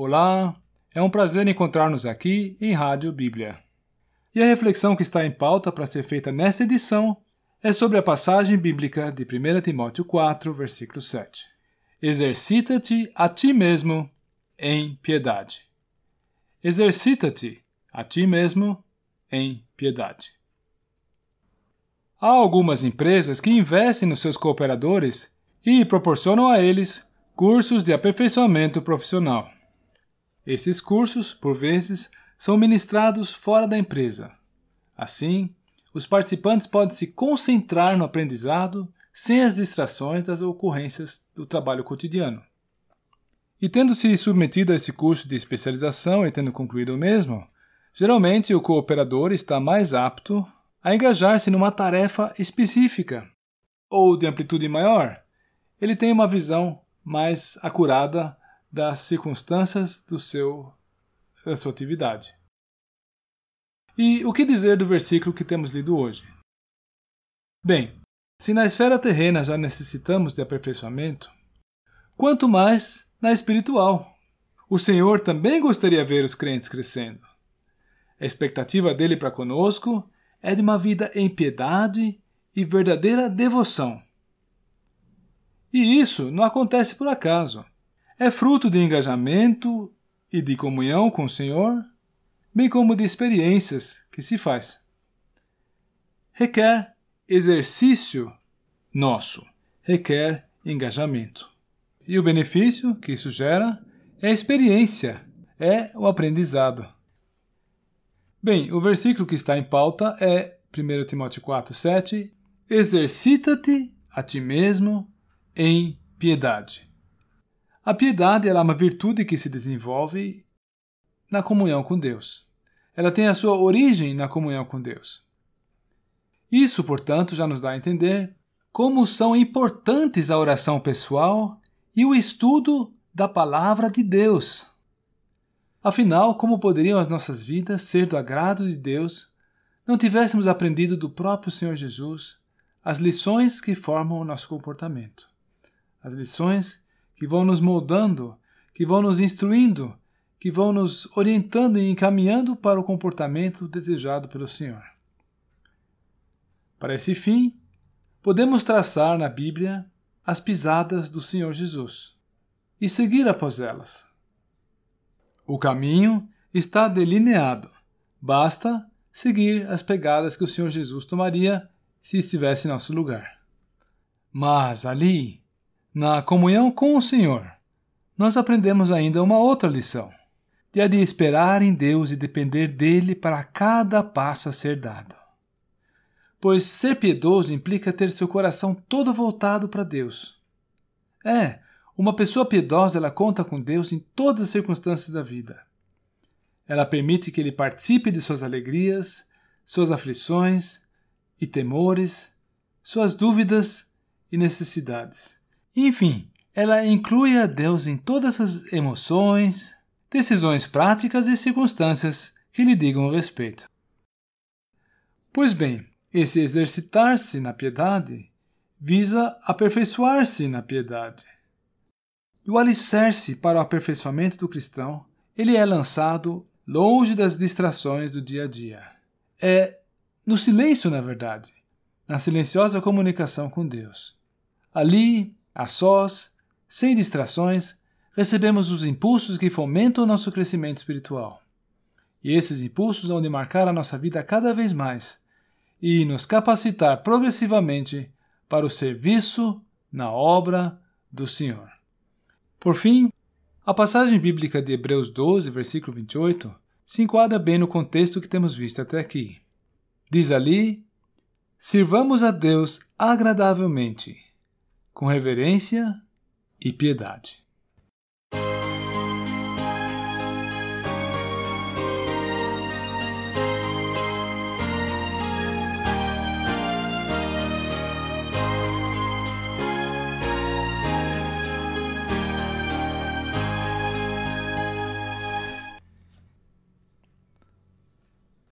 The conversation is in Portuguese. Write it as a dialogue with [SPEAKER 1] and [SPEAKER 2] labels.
[SPEAKER 1] Olá, é um prazer encontrar-nos aqui em Rádio Bíblia. E a reflexão que está em pauta para ser feita nesta edição é sobre a passagem bíblica de 1 Timóteo 4, versículo 7. Exercita-te a ti mesmo em piedade. Exercita-te a ti mesmo em piedade. Há algumas empresas que investem nos seus cooperadores e proporcionam a eles cursos de aperfeiçoamento profissional. Esses cursos, por vezes, são ministrados fora da empresa. Assim, os participantes podem se concentrar no aprendizado sem as distrações das ocorrências do trabalho cotidiano. E tendo se submetido a esse curso de especialização e tendo concluído o mesmo, geralmente o cooperador está mais apto a engajar-se numa tarefa específica ou de amplitude maior. Ele tem uma visão mais acurada das circunstâncias do seu, da sua atividade. E o que dizer do versículo que temos lido hoje? Bem, se na esfera terrena já necessitamos de aperfeiçoamento, quanto mais na espiritual. O Senhor também gostaria de ver os crentes crescendo. A expectativa dele para conosco é de uma vida em piedade e verdadeira devoção. E isso não acontece por acaso é fruto de engajamento e de comunhão com o Senhor, bem como de experiências que se faz. Requer exercício nosso, requer engajamento. E o benefício que isso gera é a experiência, é o aprendizado. Bem, o versículo que está em pauta é 1 Timóteo 4, 7. Exercita-te a ti mesmo em piedade. A piedade é uma virtude que se desenvolve na comunhão com Deus. Ela tem a sua origem na comunhão com Deus. Isso, portanto, já nos dá a entender como são importantes a oração pessoal e o estudo da palavra de Deus. Afinal, como poderiam as nossas vidas ser do agrado de Deus não tivéssemos aprendido do próprio Senhor Jesus as lições que formam o nosso comportamento? As lições que vão nos moldando, que vão nos instruindo, que vão nos orientando e encaminhando para o comportamento desejado pelo Senhor. Para esse fim, podemos traçar na Bíblia as pisadas do Senhor Jesus e seguir após elas. O caminho está delineado, basta seguir as pegadas que o Senhor Jesus tomaria se estivesse em nosso lugar. Mas ali, na comunhão com o Senhor, nós aprendemos ainda uma outra lição, que é de esperar em Deus e depender dele para cada passo a ser dado. Pois ser piedoso implica ter seu coração todo voltado para Deus. É, uma pessoa piedosa ela conta com Deus em todas as circunstâncias da vida. Ela permite que ele participe de suas alegrias, suas aflições e temores, suas dúvidas e necessidades. Enfim, ela inclui a Deus em todas as emoções, decisões práticas e circunstâncias que lhe digam respeito. Pois bem, esse exercitar-se na piedade visa aperfeiçoar-se na piedade. E o alicerce para o aperfeiçoamento do cristão, ele é lançado longe das distrações do dia a dia. É no silêncio, na verdade, na silenciosa comunicação com Deus. Ali a sós, sem distrações, recebemos os impulsos que fomentam o nosso crescimento espiritual. E esses impulsos vão de marcar a nossa vida cada vez mais e nos capacitar progressivamente para o serviço na obra do Senhor. Por fim, a passagem bíblica de Hebreus 12, versículo 28, se enquadra bem no contexto que temos visto até aqui. Diz ali: Sirvamos a Deus agradavelmente com reverência e piedade.